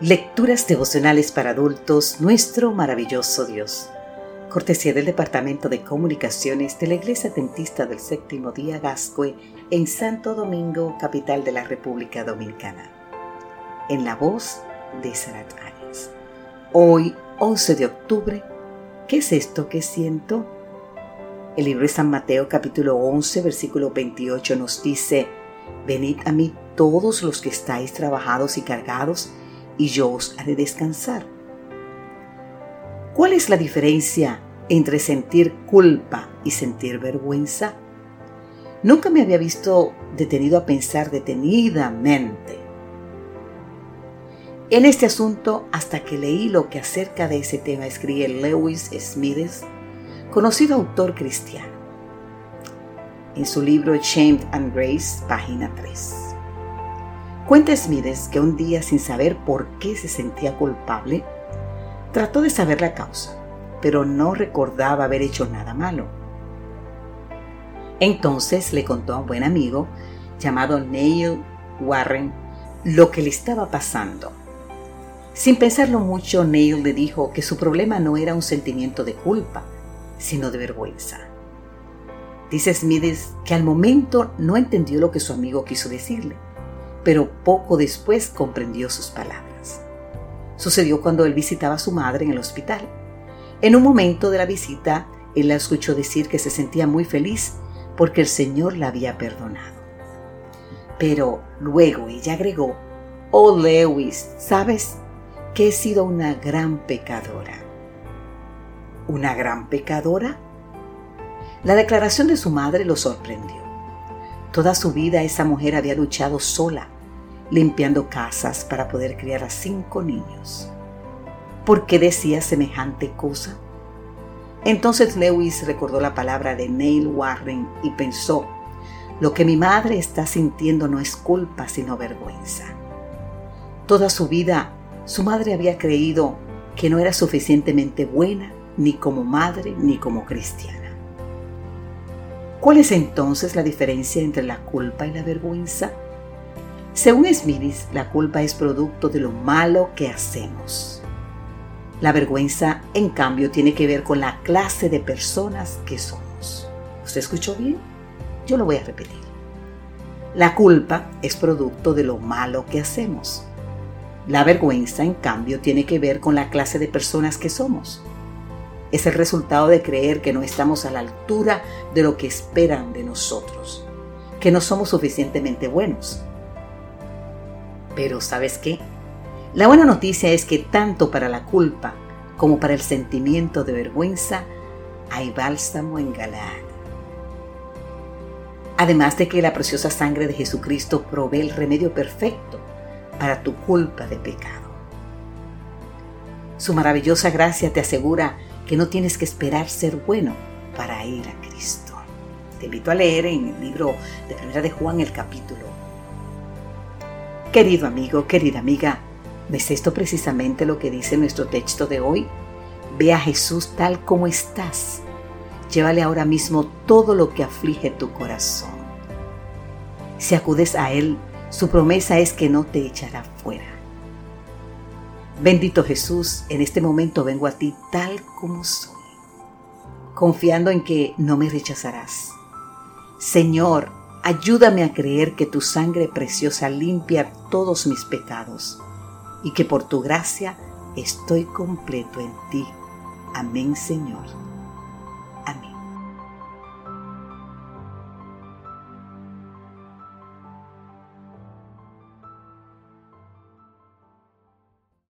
Lecturas devocionales para adultos, nuestro maravilloso Dios. Cortesía del Departamento de Comunicaciones de la Iglesia Dentista del Séptimo Día Gascue en Santo Domingo, capital de la República Dominicana. En la voz de Sarat Arias. Hoy, 11 de octubre, ¿qué es esto que siento? El libro de San Mateo capítulo 11 versículo 28 nos dice, Venid a mí todos los que estáis trabajados y cargados, y yo os haré descansar. ¿Cuál es la diferencia entre sentir culpa y sentir vergüenza? Nunca me había visto detenido a pensar detenidamente en este asunto hasta que leí lo que acerca de ese tema escribe Lewis Smith, conocido autor cristiano, en su libro Shamed and Grace, página 3. Cuenta Smithers que un día, sin saber por qué se sentía culpable, trató de saber la causa, pero no recordaba haber hecho nada malo. Entonces le contó a un buen amigo llamado Neil Warren lo que le estaba pasando. Sin pensarlo mucho, Neil le dijo que su problema no era un sentimiento de culpa, sino de vergüenza. Dice Smithers que al momento no entendió lo que su amigo quiso decirle pero poco después comprendió sus palabras. Sucedió cuando él visitaba a su madre en el hospital. En un momento de la visita, él la escuchó decir que se sentía muy feliz porque el Señor la había perdonado. Pero luego ella agregó, Oh Lewis, ¿sabes que he sido una gran pecadora? ¿Una gran pecadora? La declaración de su madre lo sorprendió. Toda su vida esa mujer había luchado sola, limpiando casas para poder criar a cinco niños. ¿Por qué decía semejante cosa? Entonces Lewis recordó la palabra de Neil Warren y pensó, lo que mi madre está sintiendo no es culpa sino vergüenza. Toda su vida su madre había creído que no era suficientemente buena ni como madre ni como cristiana. ¿Cuál es entonces la diferencia entre la culpa y la vergüenza? Según Smith, la culpa es producto de lo malo que hacemos. La vergüenza, en cambio, tiene que ver con la clase de personas que somos. ¿Usted escuchó bien? Yo lo voy a repetir. La culpa es producto de lo malo que hacemos. La vergüenza, en cambio, tiene que ver con la clase de personas que somos es el resultado de creer que no estamos a la altura de lo que esperan de nosotros, que no somos suficientemente buenos. Pero ¿sabes qué? La buena noticia es que tanto para la culpa como para el sentimiento de vergüenza hay bálsamo en Galaad. Además de que la preciosa sangre de Jesucristo provee el remedio perfecto para tu culpa de pecado. Su maravillosa gracia te asegura que no tienes que esperar ser bueno para ir a Cristo. Te invito a leer en el libro de Primera de Juan el capítulo. Querido amigo, querida amiga, ¿ves esto precisamente lo que dice nuestro texto de hoy? Ve a Jesús tal como estás. Llévale ahora mismo todo lo que aflige tu corazón. Si acudes a Él, su promesa es que no te echará Bendito Jesús, en este momento vengo a ti tal como soy, confiando en que no me rechazarás. Señor, ayúdame a creer que tu sangre preciosa limpia todos mis pecados y que por tu gracia estoy completo en ti. Amén, Señor.